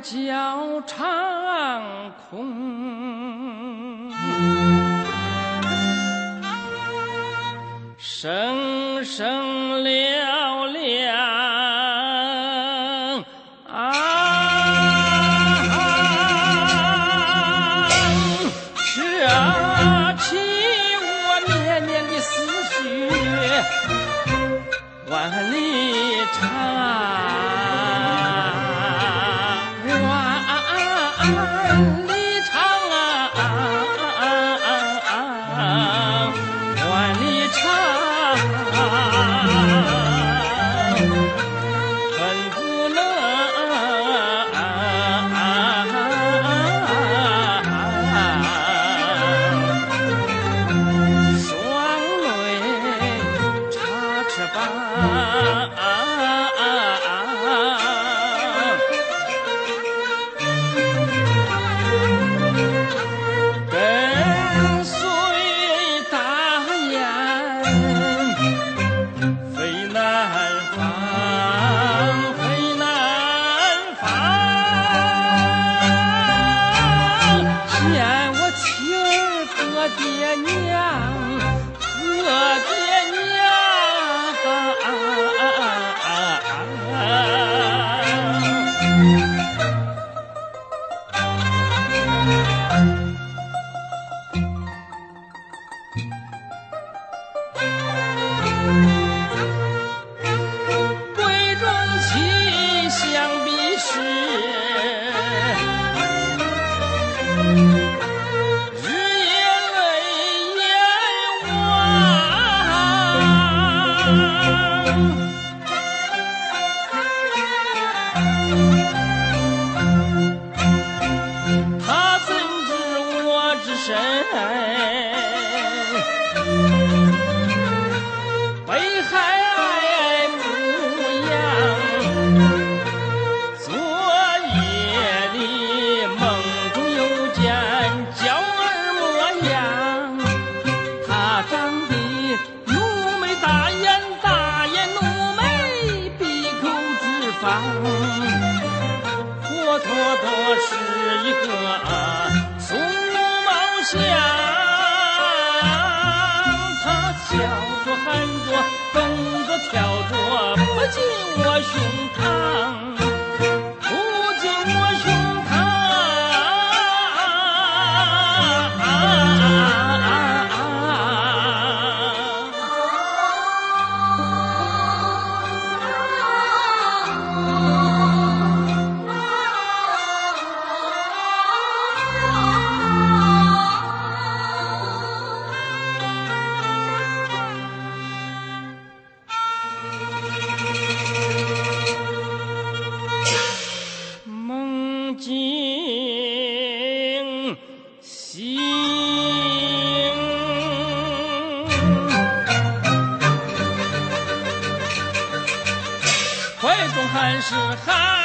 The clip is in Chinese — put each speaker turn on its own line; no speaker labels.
叫长空声声嘹亮，啊，扯起我绵绵的思绪，万里长。身北海牧羊昨夜里梦中又见娇儿模样。他长得浓眉大眼大眼浓眉鼻口直方。妥妥的做，跟着跳着。是海。